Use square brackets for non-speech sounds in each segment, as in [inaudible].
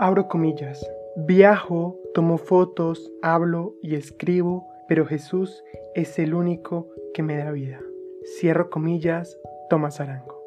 Abro comillas. Viajo, tomo fotos, hablo y escribo, pero Jesús es el único que me da vida. Cierro comillas, Tomás Arango.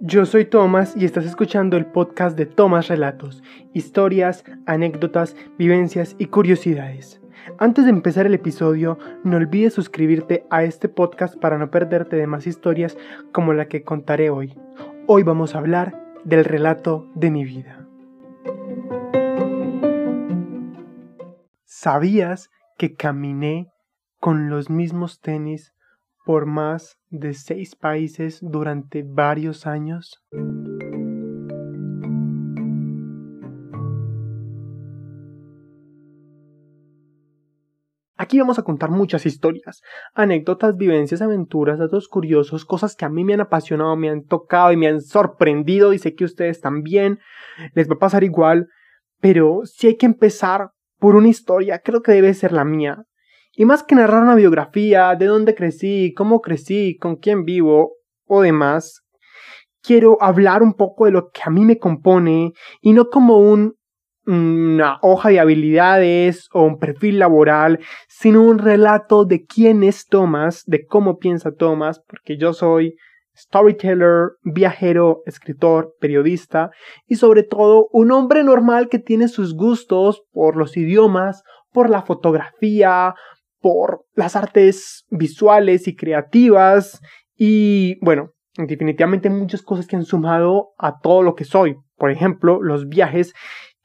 Yo soy Tomás y estás escuchando el podcast de Tomás Relatos, historias, anécdotas, vivencias y curiosidades. Antes de empezar el episodio, no olvides suscribirte a este podcast para no perderte de más historias como la que contaré hoy. Hoy vamos a hablar del relato de mi vida. ¿Sabías que caminé con los mismos tenis por más de seis países durante varios años? Aquí vamos a contar muchas historias, anécdotas, vivencias, aventuras, datos curiosos, cosas que a mí me han apasionado, me han tocado y me han sorprendido y sé que ustedes también les va a pasar igual, pero si hay que empezar por una historia, creo que debe ser la mía. Y más que narrar una biografía, de dónde crecí, cómo crecí, con quién vivo o demás, quiero hablar un poco de lo que a mí me compone y no como un, una hoja de habilidades o un perfil laboral, sino un relato de quién es Thomas, de cómo piensa Thomas, porque yo soy storyteller, viajero, escritor, periodista y sobre todo un hombre normal que tiene sus gustos por los idiomas, por la fotografía, por las artes visuales y creativas y bueno, definitivamente muchas cosas que han sumado a todo lo que soy. Por ejemplo, los viajes,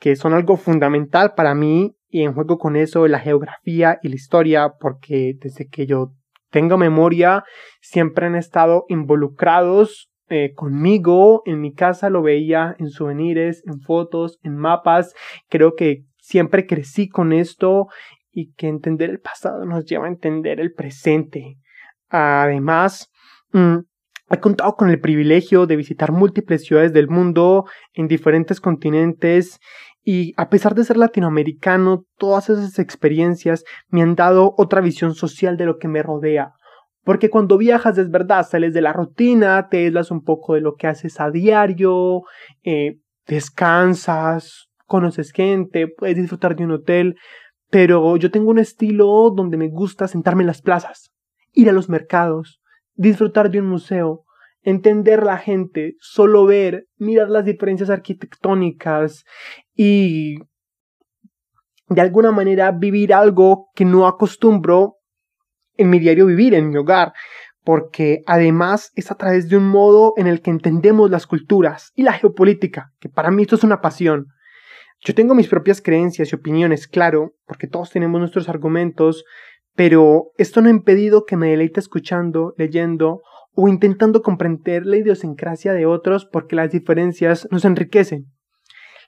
que son algo fundamental para mí y en juego con eso la geografía y la historia, porque desde que yo tengo memoria siempre han estado involucrados eh, conmigo. En mi casa lo veía en souvenirs, en fotos, en mapas. Creo que siempre crecí con esto y que entender el pasado nos lleva a entender el presente. Además, mm, he contado con el privilegio de visitar múltiples ciudades del mundo en diferentes continentes y a pesar de ser latinoamericano, todas esas experiencias me han dado otra visión social de lo que me rodea. Porque cuando viajas es verdad, sales de la rutina, te aislas un poco de lo que haces a diario, eh, descansas, conoces gente, puedes disfrutar de un hotel, pero yo tengo un estilo donde me gusta sentarme en las plazas, ir a los mercados, disfrutar de un museo, entender la gente, solo ver, mirar las diferencias arquitectónicas y de alguna manera vivir algo que no acostumbro en mi diario vivir, en mi hogar, porque además es a través de un modo en el que entendemos las culturas y la geopolítica, que para mí esto es una pasión. Yo tengo mis propias creencias y opiniones, claro, porque todos tenemos nuestros argumentos, pero esto no ha impedido que me deleite escuchando, leyendo o intentando comprender la idiosincrasia de otros porque las diferencias nos enriquecen.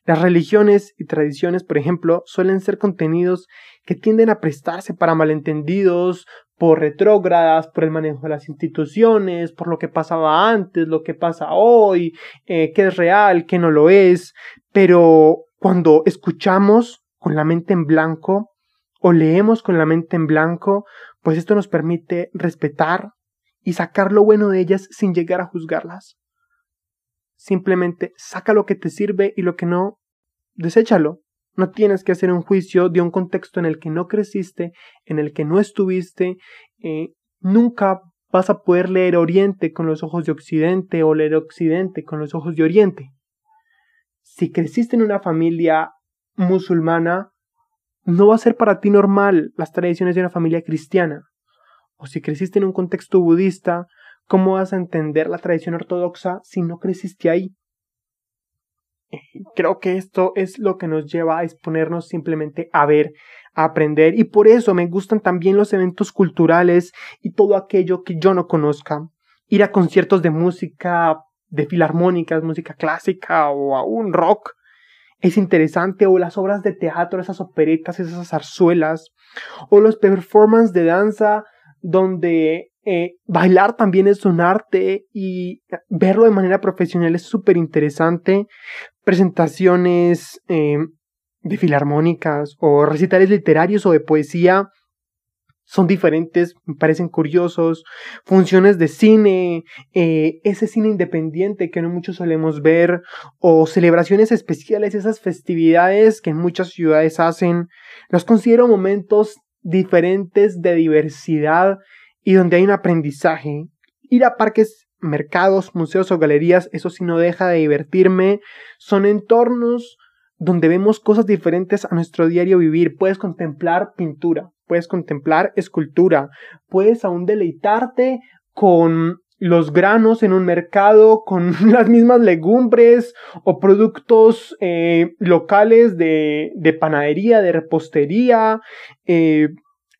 Las religiones y tradiciones, por ejemplo, suelen ser contenidos que tienden a prestarse para malentendidos, por retrógradas, por el manejo de las instituciones, por lo que pasaba antes, lo que pasa hoy, eh, qué es real, qué no lo es, pero cuando escuchamos con la mente en blanco o leemos con la mente en blanco, pues esto nos permite respetar y sacar lo bueno de ellas sin llegar a juzgarlas. Simplemente saca lo que te sirve y lo que no, deséchalo. No tienes que hacer un juicio de un contexto en el que no creciste, en el que no estuviste. Eh, nunca vas a poder leer Oriente con los ojos de Occidente o leer Occidente con los ojos de Oriente si creciste en una familia musulmana, no va a ser para ti normal las tradiciones de una familia cristiana. O si creciste en un contexto budista, ¿cómo vas a entender la tradición ortodoxa si no creciste ahí? Creo que esto es lo que nos lleva a exponernos simplemente a ver, a aprender, y por eso me gustan también los eventos culturales y todo aquello que yo no conozca. Ir a conciertos de música, de filarmónicas, música clásica o aún rock es interesante, o las obras de teatro, esas operetas, esas zarzuelas, o los performances de danza donde eh, bailar también es un arte y verlo de manera profesional es súper interesante. Presentaciones eh, de filarmónicas o recitales literarios o de poesía son diferentes, me parecen curiosos, funciones de cine, eh, ese cine independiente que no muchos solemos ver, o celebraciones especiales, esas festividades que en muchas ciudades hacen, los considero momentos diferentes de diversidad y donde hay un aprendizaje. Ir a parques, mercados, museos o galerías, eso sí no deja de divertirme, son entornos donde vemos cosas diferentes a nuestro diario vivir. Puedes contemplar pintura, puedes contemplar escultura, puedes aún deleitarte con los granos en un mercado, con [laughs] las mismas legumbres o productos eh, locales de, de, panadería, de repostería. Eh,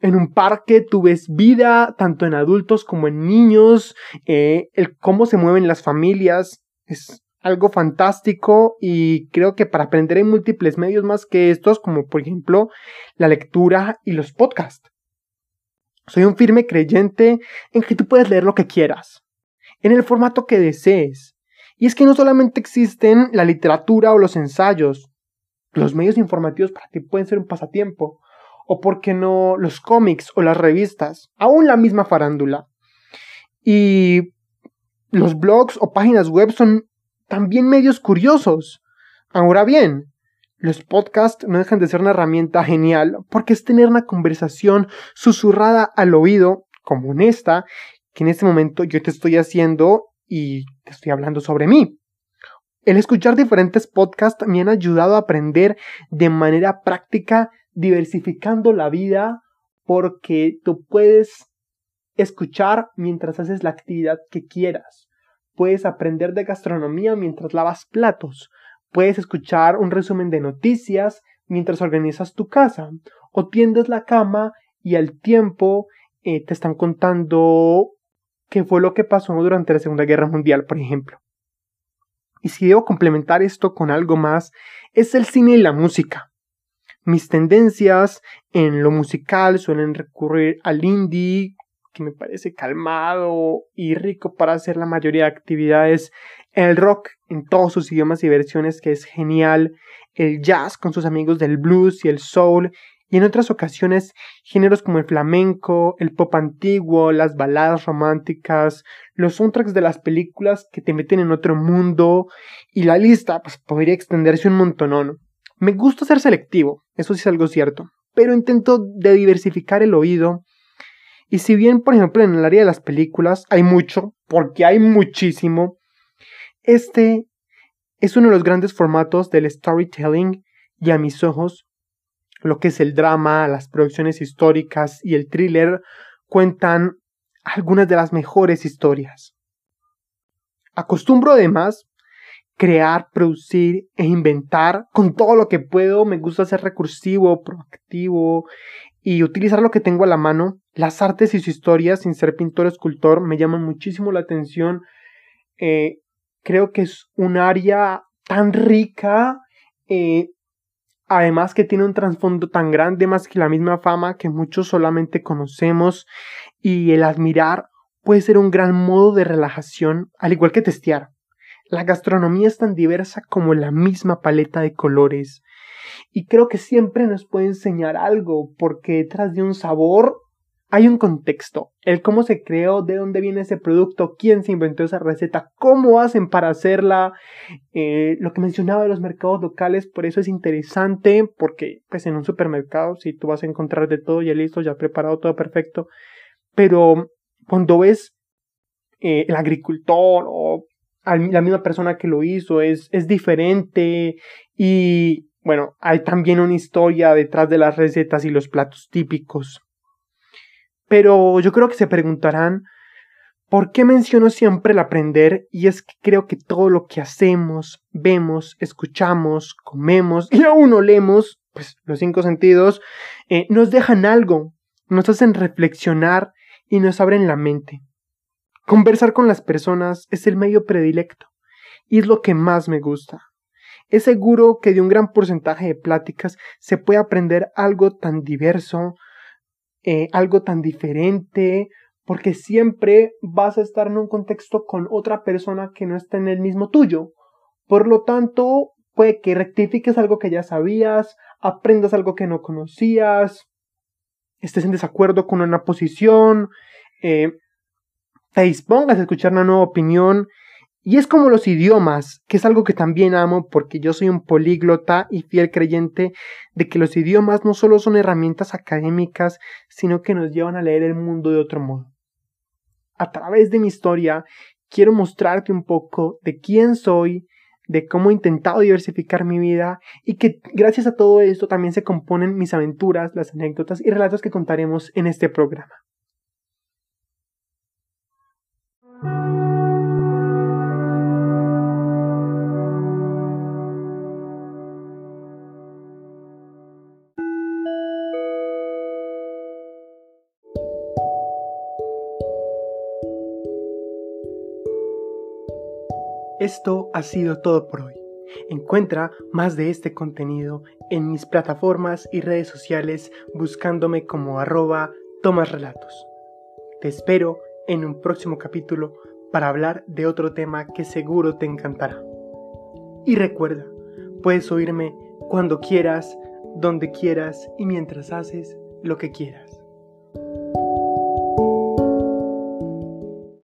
en un parque tú ves vida, tanto en adultos como en niños, eh, el cómo se mueven las familias. Es algo fantástico y creo que para aprender hay múltiples medios más que estos, como por ejemplo la lectura y los podcasts. Soy un firme creyente en que tú puedes leer lo que quieras, en el formato que desees. Y es que no solamente existen la literatura o los ensayos, los medios informativos para ti pueden ser un pasatiempo, o por qué no los cómics o las revistas, aún la misma farándula. Y los blogs o páginas web son también medios curiosos. Ahora bien, los podcasts no dejan de ser una herramienta genial porque es tener una conversación susurrada al oído, como esta, que en este momento yo te estoy haciendo y te estoy hablando sobre mí. El escuchar diferentes podcasts me han ayudado a aprender de manera práctica, diversificando la vida, porque tú puedes escuchar mientras haces la actividad que quieras. Puedes aprender de gastronomía mientras lavas platos. Puedes escuchar un resumen de noticias mientras organizas tu casa. O tiendes la cama y al tiempo eh, te están contando qué fue lo que pasó durante la Segunda Guerra Mundial, por ejemplo. Y si debo complementar esto con algo más, es el cine y la música. Mis tendencias en lo musical suelen recurrir al indie, que me parece calmado y rico para hacer la mayoría de actividades. El rock en todos sus idiomas y versiones, que es genial. El jazz con sus amigos del blues y el soul. Y en otras ocasiones, géneros como el flamenco, el pop antiguo, las baladas románticas, los soundtracks de las películas que te meten en otro mundo. Y la lista pues, podría extenderse un montón. Me gusta ser selectivo, eso sí es algo cierto. Pero intento diversificar el oído y si bien, por ejemplo, en el área de las películas hay mucho, porque hay muchísimo, este es uno de los grandes formatos del storytelling y a mis ojos, lo que es el drama, las producciones históricas y el thriller cuentan algunas de las mejores historias. Acostumbro además crear, producir e inventar con todo lo que puedo. Me gusta ser recursivo, proactivo y utilizar lo que tengo a la mano las artes y sus historias, sin ser pintor o escultor, me llaman muchísimo la atención. Eh, creo que es un área tan rica, eh, además que tiene un trasfondo tan grande, más que la misma fama que muchos solamente conocemos, y el admirar puede ser un gran modo de relajación, al igual que testear. La gastronomía es tan diversa como la misma paleta de colores, y creo que siempre nos puede enseñar algo, porque detrás de un sabor hay un contexto, el cómo se creó, de dónde viene ese producto, quién se inventó esa receta, cómo hacen para hacerla, eh, lo que mencionaba de los mercados locales, por eso es interesante, porque pues en un supermercado si tú vas a encontrar de todo ya listo, ya preparado, todo perfecto, pero cuando ves eh, el agricultor o la misma persona que lo hizo es, es diferente y bueno, hay también una historia detrás de las recetas y los platos típicos. Pero yo creo que se preguntarán, ¿por qué menciono siempre el aprender? Y es que creo que todo lo que hacemos, vemos, escuchamos, comemos y aún olemos, pues los cinco sentidos, eh, nos dejan algo, nos hacen reflexionar y nos abren la mente. Conversar con las personas es el medio predilecto y es lo que más me gusta. Es seguro que de un gran porcentaje de pláticas se puede aprender algo tan diverso, eh, algo tan diferente, porque siempre vas a estar en un contexto con otra persona que no está en el mismo tuyo. Por lo tanto, puede que rectifiques algo que ya sabías, aprendas algo que no conocías, estés en desacuerdo con una posición, eh, te dispongas a escuchar una nueva opinión. Y es como los idiomas, que es algo que también amo porque yo soy un políglota y fiel creyente de que los idiomas no solo son herramientas académicas, sino que nos llevan a leer el mundo de otro modo. A través de mi historia quiero mostrarte un poco de quién soy, de cómo he intentado diversificar mi vida y que gracias a todo esto también se componen mis aventuras, las anécdotas y relatos que contaremos en este programa. Esto ha sido todo por hoy. Encuentra más de este contenido en mis plataformas y redes sociales buscándome como arroba tomasrelatos. Te espero en un próximo capítulo para hablar de otro tema que seguro te encantará. Y recuerda, puedes oírme cuando quieras, donde quieras y mientras haces lo que quieras.